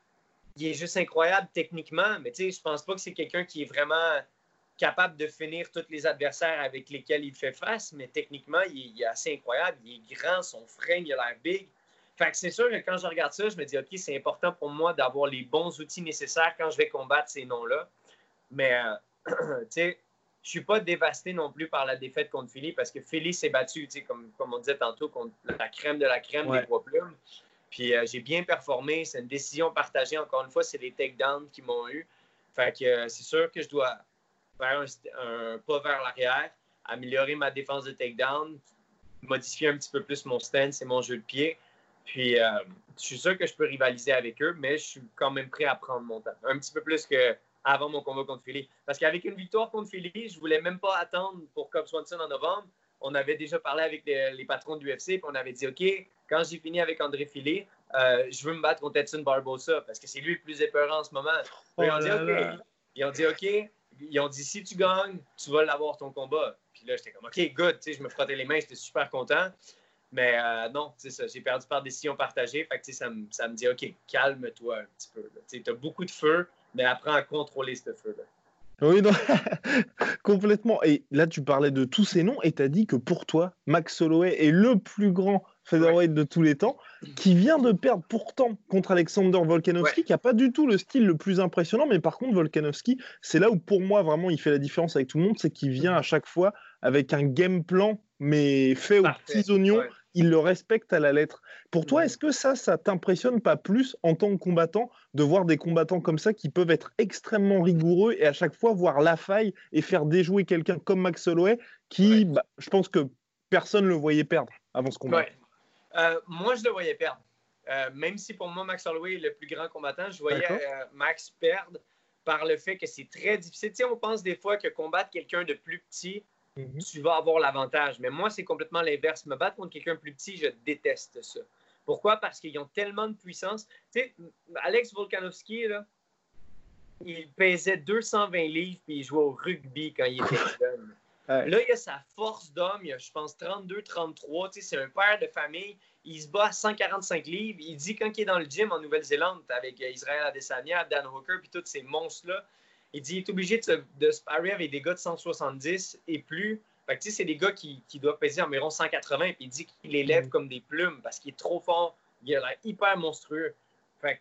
il est juste incroyable techniquement, mais tu sais, je pense pas que c'est quelqu'un qui est vraiment capable de finir tous les adversaires avec lesquels il fait face, mais techniquement, il est, assez incroyable. Il est grand, son frein, il a l'air big. Fait que c'est sûr que quand je regarde ça, je me dis, OK, c'est important pour moi d'avoir les bons outils nécessaires quand je vais combattre ces noms-là. Mais, euh, tu sais, je suis pas dévasté non plus par la défaite contre Philly parce que Philly s'est battu, tu sais, comme, comme on disait tantôt, contre la crème de la crème des poids plumes. Puis euh, j'ai bien performé. C'est une décision partagée. Encore une fois, c'est les takedowns qui m'ont eu. Fait que euh, c'est sûr que je dois faire un, un pas vers l'arrière, améliorer ma défense de takedown, modifier un petit peu plus mon stance et mon jeu de pied. Puis, euh, je suis sûr que je peux rivaliser avec eux, mais je suis quand même prêt à prendre mon temps. Un petit peu plus qu'avant mon combat contre Philly. Parce qu'avec une victoire contre Philly, je ne voulais même pas attendre pour Cobb Swanson en novembre. On avait déjà parlé avec les, patrons de l'UFC, puis on avait dit OK, quand j'ai fini avec André Philly, euh, je veux me battre contre Edson Barbosa parce que c'est lui le plus épeurant en ce moment. ils, ont dit, OK. ils ont dit OK. Ils ont dit si tu gagnes, tu vas l'avoir ton combat. Puis là, j'étais comme OK, good. je me frottais les mains, j'étais super content. Mais euh, non, c'est ça, j'ai perdu par décision partagée. Fait que, ça, me, ça me dit, OK, calme-toi un petit peu. Tu as beaucoup de feu, mais apprends à contrôler ce feu-là. Oui, complètement. Et là, tu parlais de tous ces noms et tu as dit que pour toi, Max Holloway est le plus grand featherweight de tous les temps, qui vient de perdre pourtant contre Alexander Volkanovski, qui n'a pas du tout le style le plus impressionnant, mais par contre, Volkanovski, c'est là où pour moi, vraiment, il fait la différence avec tout le monde, c'est qu'il vient à chaque fois avec un game plan, mais fait aux petits oignons il le respecte à la lettre. Pour toi, est-ce que ça, ça t'impressionne pas plus en tant que combattant de voir des combattants comme ça qui peuvent être extrêmement rigoureux et à chaque fois voir la faille et faire déjouer quelqu'un comme Max Holloway qui, bah, je pense que personne ne le voyait perdre avant ce combat? Euh, moi, je le voyais perdre. Euh, même si pour moi, Max Holloway est le plus grand combattant, je voyais euh, Max perdre par le fait que c'est très difficile. Tu on pense des fois que combattre quelqu'un de plus petit, Mhm. tu vas avoir l'avantage. Mais moi, c'est complètement l'inverse. Me battre contre quelqu'un plus petit, je déteste ça. Pourquoi? Parce qu'ils ont tellement de puissance. Tu sais, Alex Volkanovski, là, il pesait 220 livres puis il jouait au rugby quand il était jeune. Là, il a sa force d'homme, il a, je pense, 32-33. Tu sais, c'est un père de famille. Il se bat à 145 livres. Il dit quand il est dans le gym en Nouvelle-Zélande avec Israël Adesanya, Dan Hooker puis tous ces monstres-là, il dit qu'il est obligé de se, de sparer avec des gars de 170 et plus. Fait que, c'est des gars qui, qui, doivent peser environ 180. Puis il dit qu'il les lève mm. comme des plumes parce qu'il est trop fort. Il a l'air hyper monstrueux. Fait que,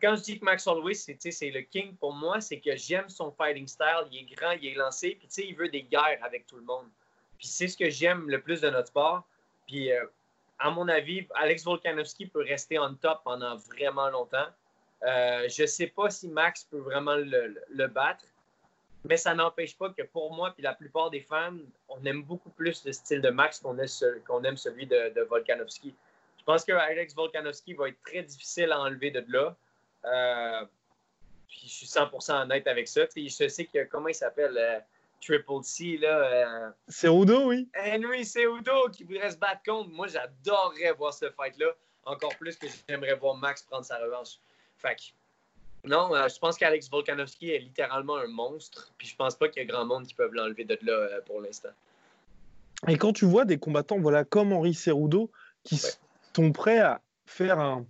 quand je dis que Max Holloway, c'est, le king pour moi, c'est que j'aime son fighting style. Il est grand, il est lancé. Puis il veut des guerres avec tout le monde. Puis c'est ce que j'aime le plus de notre sport. Puis euh, à mon avis, Alex Volkanovski peut rester en top pendant vraiment longtemps. Euh, je ne sais pas si Max peut vraiment le, battre, mais ça n'empêche pas que pour moi et la plupart des fans, on aime beaucoup plus le style de Max qu'on aime celui de, Volkanovski. Je pense que Alex Volkanovski va être très difficile à enlever de là. Euh, puis je suis 100% honnête avec ça. je sais que, comment il s'appelle, euh, Triple C, là. C'est Udo, oui. Henry Cejudo qui voudrait se battre contre. Moi, j'adorerais voir ce fight-là. Encore plus que j'aimerais voir Max prendre sa revanche. Fait que, non, je pense qu'Alex Volkanovski est littéralement un monstre. Puis je pense pas qu'il y a grand monde qui peut l'enlever de là pour l'instant. Et quand tu vois des combattants voilà, comme Henri Cerudo qui sont prêts à faire un,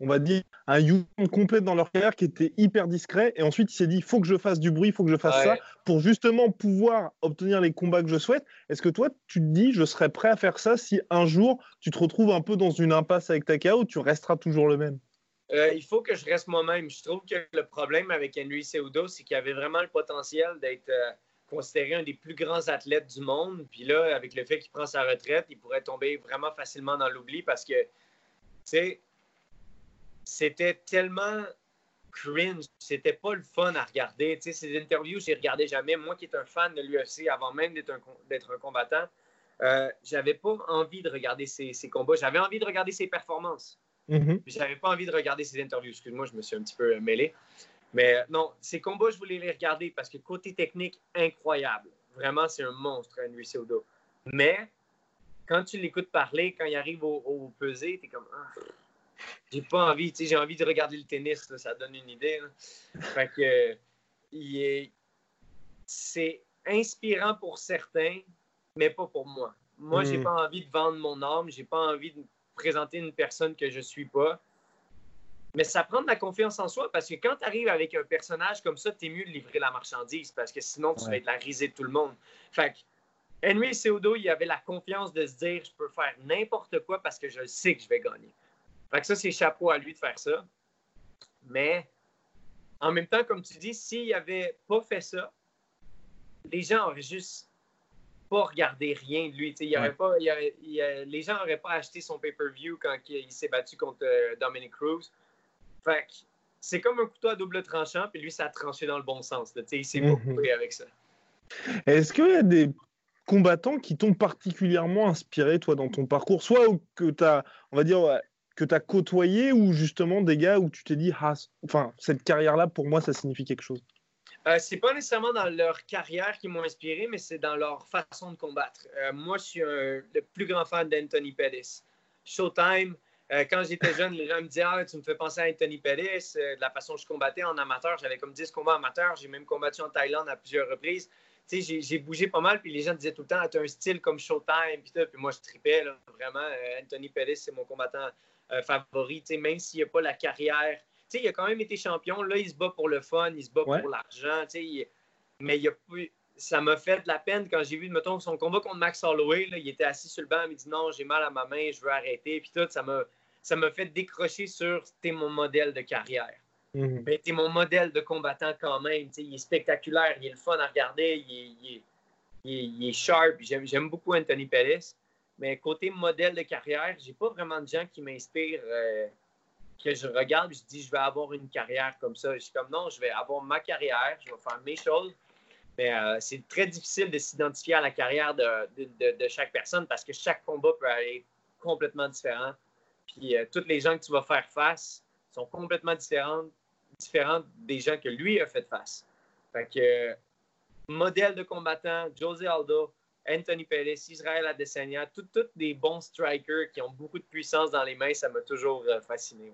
on va dire, un you complet dans leur carrière qui était hyper discret, et ensuite il s'est dit, il faut que je fasse du bruit, il faut que je fasse ça, pour justement pouvoir obtenir les combats que je souhaite. Est-ce que toi, tu te dis, je serais prêt à faire ça si un jour tu te retrouves un peu dans une impasse avec ta KO, tu resteras toujours le même? Euh, il faut que je reste moi-même. Je trouve que le problème avec Henry Seudo, c'est qu'il avait vraiment le potentiel d'être euh, considéré un des plus grands athlètes du monde. Puis là, avec le fait qu'il prend sa retraite, il pourrait tomber vraiment facilement dans l'oubli parce que, tu sais, c'était tellement cringe. C'était pas le fun à regarder. Tu sais, ces interviews, j'ai regardé jamais. Moi qui est un fan de l'UFC avant même d'être un, combattant, euh, j'avais pas envie de regarder ses, combats. J'avais envie de regarder ses performances. Mm-hmm. J'avais pas envie de regarder ses interviews. Excuse-moi, je me suis un petit peu mêlé. Mais non, ces combats, je voulais les regarder parce que côté technique, incroyable. Vraiment, c'est un monstre, Henry Cejudo. Mais quand tu l'écoutes parler, quand il arrive au, au pesé, t'es comme. Ah, j'ai pas envie, tu sais, j'ai envie de regarder le tennis, ça donne une idée. Fait que. est... C'est inspirant pour certains, mais pas pour moi. Moi, j'ai hmm. pas envie de vendre mon âme, j'ai pas envie de présenter une personne que je suis pas. Mais ça prend de la confiance en soi parce que quand tu arrives avec un personnage comme ça, tu es mieux de livrer la marchandise parce que sinon, tu vas être la risée de tout le monde. Fait que Henry Seudo, il avait la confiance de se dire je peux faire n'importe quoi parce que je sais que je vais gagner. Fait que ça, c'est chapeau à lui de faire ça. Mais en même temps, comme tu dis, s'il n'avait pas fait ça, les gens auraient juste pas regardé rien de lui. Il aurait pas, les gens n'auraient pas acheté son pay-per-view quand il, s'est battu contre euh, Dominic Cruz. Fait c'est comme un couteau à double tranchant, puis lui, ça a tranché dans le bon sens. Il s'est beaucoup mhm. avec ça. Est-ce qu'il y a des combattants qui t'ont particulièrement inspiré, toi, dans ton parcours? Soit que tu as, on va dire, que tu as côtoyé, ou justement des gars où tu t'es dit, ah, enfin, cette carrière-là, pour moi, ça signifie quelque chose? Euh, c'est pas nécessairement dans leur carrière qui m'ont inspiré, mais c'est dans leur façon de combattre. Euh, moi, je suis le plus grand fan d'Anthony Pettis. Showtime, euh, quand j'étais jeune, les gens me disaient ah, Tu me fais penser à Anthony Pettis. Euh, de la façon que je combattais en amateur, j'avais comme 10 combats amateurs. J'ai même combattu en Thaïlande à plusieurs reprises. J'ai bougé pas mal, puis les gens disaient tout le temps Tu as un style comme Showtime. Puis, puis moi, je tripais, vraiment. Euh, Anthony Pettis, c'est mon combattant favori. Même s'il n'y a pas la carrière. il a quand même été champion. Là, il se bat pour le fun, il se bat pour l'argent. Mais il a ça m'a fait de la peine quand j'ai vu, mettons, son combat contre Max Holloway. il était assis sur le banc, il me dit non, j'ai mal à ma main, je veux arrêter. Puis tout, ça m'a ça m'a fait décrocher sur t'es mon modèle de carrière. Mais t'es mon modèle de combattant quand même. il est spectaculaire, il est le fun à regarder, il est, sharp. J'aime beaucoup Anthony Pettis. Mais côté modèle de carrière, j'ai pas vraiment de gens qui m'inspirent, euh, que je regarde je dis je vais avoir une carrière comme ça. Je suis comme non, je vais avoir ma carrière, je vais faire mes choses. Mais euh, c'est très difficile de s'identifier à la carrière de, de, chaque personne parce que chaque combat peut être complètement différent. Puis euh, toutes les gens que tu vas faire face sont complètement différentes, différentes des gens que lui a fait face. Fait que modèle de combattant, Jose Aldo, Anthony Pettis, Israël Adesanya, tous des bons strikers qui ont beaucoup de puissance dans les mains, ça m'a toujours euh, fasciné.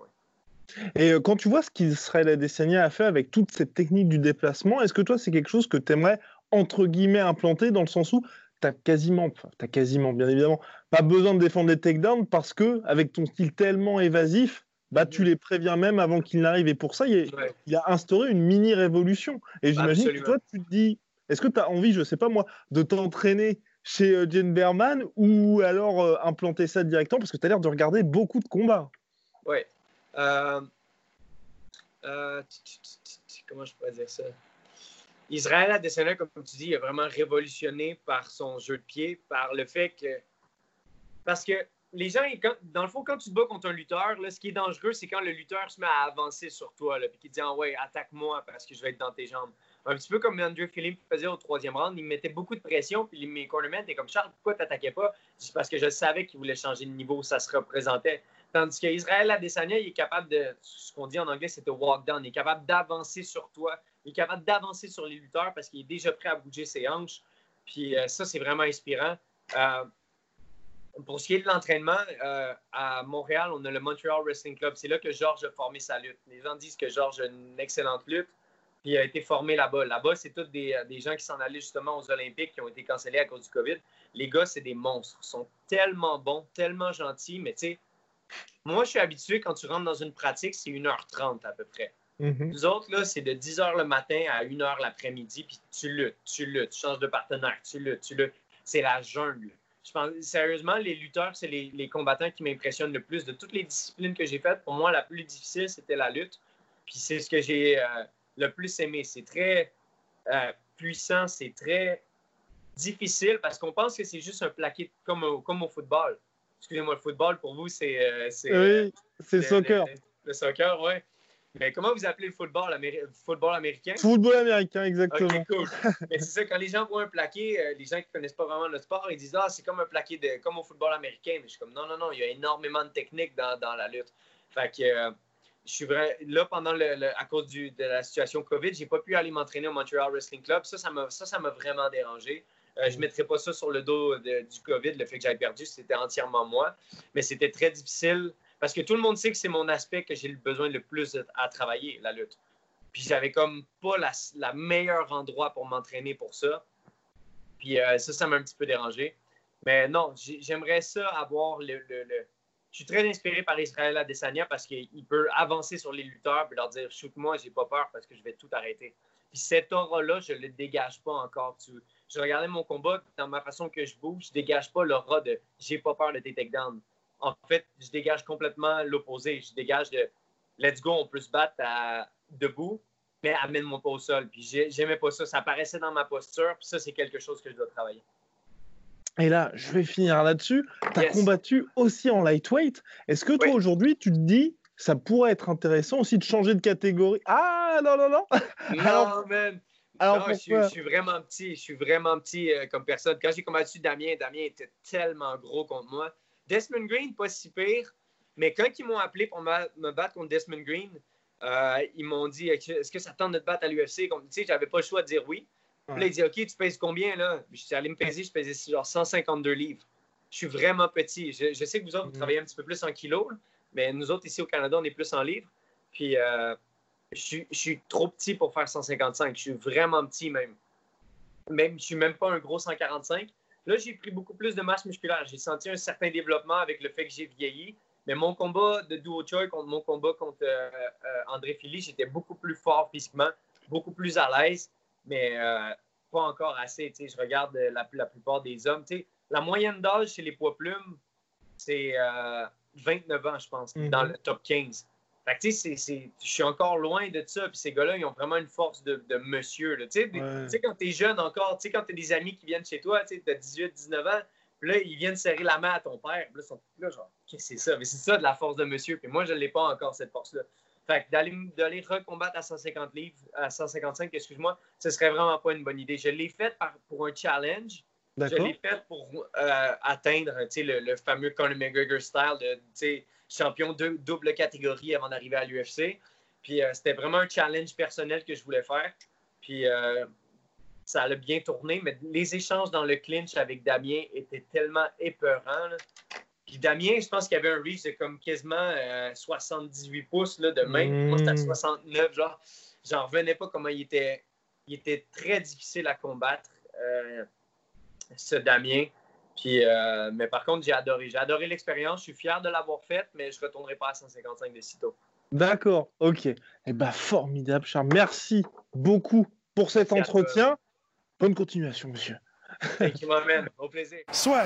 Et euh, quand tu vois ce qu'Israël Adesanya a fait avec toute cette technique du déplacement, est-ce que toi, c'est quelque chose que tu aimerais, entre guillemets, implanter dans le sens où tu as quasiment, as quasiment, bien évidemment, pas besoin de défendre les takedowns parce que, avec ton style tellement évasif, bah, tu les préviens même avant qu'ils n'arrivent. Et pour ça, il, a, instauré une mini-révolution. Et j'imagine que toi, tu te dis, est-ce que tu as envie, je sais pas moi, de t'entraîner chez euh, Berman ou alors euh, implanter ça directement? Parce que tu as l'air de regarder beaucoup de combats. Oui. Euh, comment je pourrais dire ça? Israël Adesanya, comme tu dis, a vraiment révolutionné par son jeu de pied, par le fait que. Parce que les gens, dans le fond, quand tu te bats contre un lutteur, là, ce qui est dangereux, c'est quand le lutteur se met à avancer sur toi, et qu'il dit ah ouais, attaque-moi parce que je vais être dans tes jambes. Un petit peu comme Andrew Philippe faisait au troisième round, il mettait beaucoup de pression, puis mes cornermen étaient comme Charles, pourquoi t'attaquais pas? C'est parce que je savais qu'il voulait changer de niveau, ça se représentait. Tandis qu'Israël Adesanya, il est capable de, ce qu'on dit en anglais, c'est de walk down. Il est capable d'avancer sur toi. Il est capable d'avancer sur les lutteurs parce qu'il est déjà prêt à bouger ses hanches. Puis euh, ça, c'est vraiment inspirant. Euh, pour ce qui est de l'entraînement, euh, à Montréal, on a le Montreal Wrestling Club. C'est là que Georges a formé sa lutte. Les gens disent que Georges a une excellente lutte, puis il a été formé là-bas. Là-bas, c'est tous des, des, gens qui s'en allaient justement aux Olympiques, qui ont été cancellés à cause du COVID. Les gars, c'est des monstres. Ils sont tellement bons, tellement gentils, mais tu sais, moi, je suis habitué, quand tu rentres dans une pratique, c'est 1h30 à peu près. Mm Nous autres, là, c'est de 10h le matin à 1h l'après-midi, puis tu luttes, tu luttes, tu changes de partenaire, tu luttes, tu luttes. C'est la jungle. Je pense, sérieusement, les lutteurs, c'est les, combattants qui m'impressionnent le plus. De toutes les disciplines que j'ai faites, pour moi, la plus difficile, c'était la lutte. Puis c'est ce que j'ai euh, le plus aimé. C'est très euh, puissant, c'est très difficile parce qu'on pense que c'est juste un plaqué comme comme au football excusez-moi, le football, pour vous, c'est. Euh, oui, euh, c'est le soccer. Le, soccer, oui. Mais comment vous appelez le football, football américain? Football américain, exactement. OK, cool. Mais c'est ça, quand les gens voient un plaqué, euh, les gens qui ne connaissent pas vraiment le sport, ils disent Ah, c'est comme un plaqué de, comme au football américain. Mais je suis comme Non, non, non, il y a énormément de techniques dans, dans la lutte. Fait que je suis vrai, là, pendant le, à cause du, de la situation COVID, j'ai pas pu aller m'entraîner au Montreal Wrestling Club. Ça, ça m'a, ça, ça m'a vraiment dérangé. Euh, je ne mettrai pas ça sur le dos du COVID, le fait que j'avais perdu, c'était entièrement moi. Mais c'était très difficile parce que tout le monde sait que c'est mon aspect que j'ai besoin le plus à travailler, la lutte. Puis j'avais comme pas la, la meilleure endroit pour m'entraîner pour ça. Puis euh, ça, ça m'a un petit peu dérangé. Mais non, j'aimerais ça avoir le, Je suis très inspiré par Israël Adesanya parce qu'il peut avancer sur les lutteurs et leur dire shoot-moi, j'ai pas peur parce que je vais tout arrêter. Puis cette aura-là, je ne le dégage pas encore. Je regardais mon combat, dans ma façon que je bouge, je dégage pas l'aura de j'ai pas peur de tes takedowns. En fait, je dégage complètement l'opposé. Je dégage de let's go, on peut se battre debout, mais amène-moi pas au sol. Puis j'aimais pas ça. Ça apparaissait dans ma posture, puis ça, c'est quelque chose que je dois travailler. Et là, je vais finir là-dessus. Tu as combattu aussi en lightweight. Est-ce que toi, aujourd'hui, tu te dis, ça pourrait être intéressant aussi de changer de catégorie? Ah, non, non, non Non, Alors... Alors, je, suis vraiment petit. Je suis vraiment petit euh, comme personne. Quand j'ai combattu Damien, Damien était tellement gros contre moi. Desmond Green, pas si pire. Mais quand ils m'ont appelé pour me, battre contre Desmond Green, euh, ils m'ont dit Est-ce que ça tente de te battre à l'UFC Tu sais, j'avais pas le choix de dire oui. Là, il dit OK, tu pèses combien là? Je suis allé me peser, je pesais genre 152 livres. Je suis vraiment petit. Je, sais que vous autres, vous mm. travaillez un petit peu plus en kilos, mais nous autres, ici au Canada, on est plus en livres. Puis. Euh, je, suis trop petit pour faire 155. Je suis vraiment petit même. Même, je suis même pas un gros 145. Là, j'ai pris beaucoup plus de masse musculaire. J'ai senti un certain développement avec le fait que j'ai vieilli. Mais mon combat de duo choi contre mon combat contre euh, euh, André Philly, j'étais beaucoup plus fort physiquement, beaucoup plus à l'aise, mais euh, pas encore assez. Je regarde la, la, plupart des hommes. la moyenne d'âge chez les poids plumes, c'est 29 ans, je pense, dans mhm. le top 15. Fait tu sais, je suis encore loin de ça. Puis ces gars-là, ils ont vraiment une force de, de monsieur. Tu sais, quand tu es jeune encore, tu sais, quand tu as des amis qui viennent chez toi, tu as 18, 19 ans, puis là, ils viennent serrer la main à ton père. Puis là, ils sont là, genre, qu'est-ce que c'est ça? Mais c'est ça de la force de monsieur. Puis moi, je ne l'ai pas encore, cette force-là. Fait que d'aller recombattre à 150 livres, à 155, excuse-moi, ce serait vraiment pas une bonne idée. Je l'ai fait pour un challenge. Je l'ai fait pour euh, atteindre le, le fameux Conor McGregor style de champion de double catégorie avant d'arriver à l'UFC. Puis euh, c'était vraiment un challenge personnel que je voulais faire. Puis euh, ça a bien tourné, mais les échanges dans le clinch avec Damien étaient tellement épeurants. Puis Damien, je pense qu'il avait un reach de comme quasiment 78 euh, pouces là, de main. Moi, c'était à 69. Genre, j'en revenais pas comment il était. Il était très difficile à combattre, ce Damien. Puis, euh, mais par contre, j'ai adoré. J'ai adoré l'expérience. Je suis fier de l'avoir faite, mais je ne retournerai pas à 155 de sitôt. D'accord, ok. Eh bien, formidable, Charles. Merci beaucoup pour cet entretien. Bonne continuation, monsieur. Thank you, my Au plaisir. Soit.